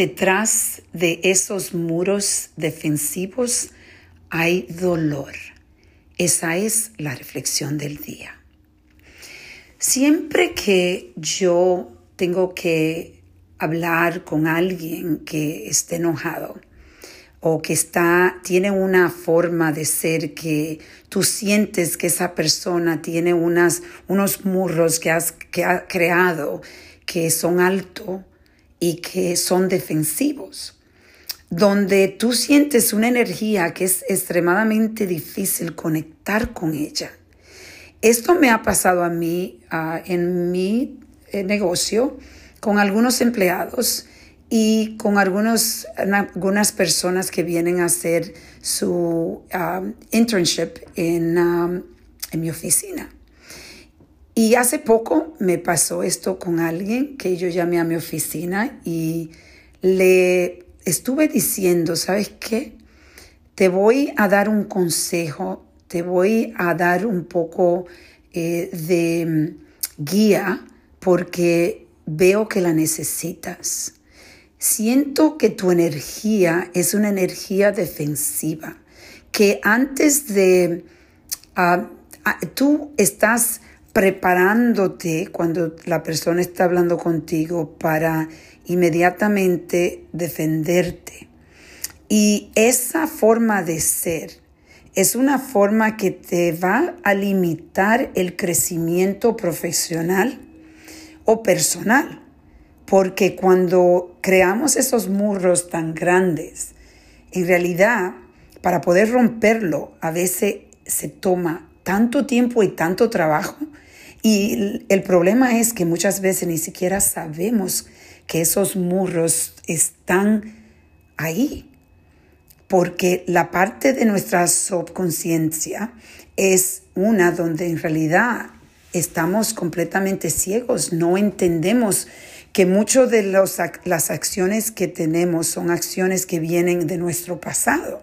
detrás de esos muros defensivos hay dolor. Esa es la reflexión del día. Siempre que yo tengo que hablar con alguien que esté enojado o que está, tiene una forma de ser que tú sientes que esa persona tiene unas, unos murros que, has, que ha creado que son altos y que son defensivos donde tú sientes una energía que es extremadamente difícil conectar con ella. Esto me ha pasado a mí ah, en mi eh, negocio con algunos empleados y con algunos, algunas personas que vienen a hacer su ah, internship en, ah, en mi oficina. Y hace poco me pasó esto con alguien que yo llamé a mi oficina y le estuve diciendo, ¿sabes qué? Te voy a dar un consejo te voy a dar un poco eh, de mm, guía porque veo que la necesitas. Siento que tu energía es una energía defensiva, que antes de... Ah, ah, tú estás preparándote cuando la persona está hablando contigo para inmediatamente defenderte. Y esa forma de ser es una forma que te va a limitar el crecimiento profesional o personal. Porque cuando creamos esos muros tan grandes, en realidad, para poder romperlo, a veces se toma tanto tiempo y tanto trabajo. Y el problema es que muchas veces ni siquiera sabemos que esos muros están ahí porque la parte de nuestra subconsciencia es una donde en realidad estamos completamente ciegos, no entendemos que muchas de las acciones que tenemos son acciones que vienen de nuestro pasado.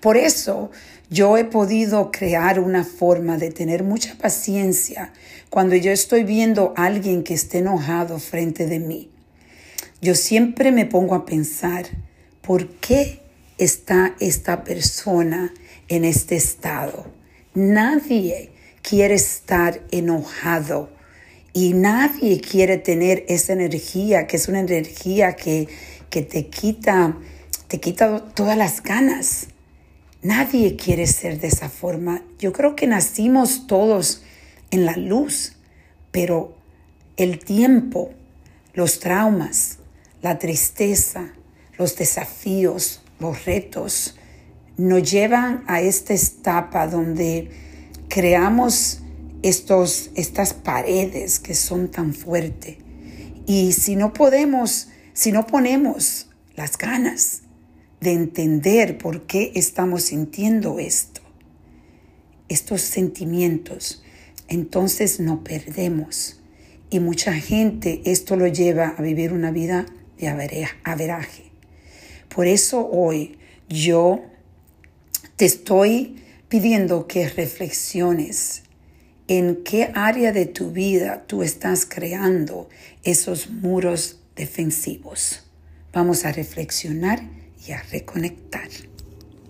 Por eso yo he podido crear una forma de tener mucha paciencia cuando yo estoy viendo a alguien que esté enojado frente de mí. Yo siempre me pongo a pensar, ¿por qué está esta persona en este estado. Nadie quiere estar enojado y nadie quiere tener esa energía, que es una energía que, que te quita, te quita todas las ganas. Nadie quiere ser de esa forma. Yo creo que nacimos todos en la luz, pero el tiempo, los traumas, la tristeza, los desafíos, los retos nos llevan a esta etapa donde creamos estos, estas paredes que son tan fuertes. Y si no podemos, si no ponemos las ganas de entender por qué estamos sintiendo esto, estos sentimientos, entonces no perdemos. Y mucha gente esto lo lleva a vivir una vida de averaje. Por eso hoy yo te estoy pidiendo que reflexiones en qué área de tu vida tú estás creando esos muros defensivos. Vamos a reflexionar y a reconectar.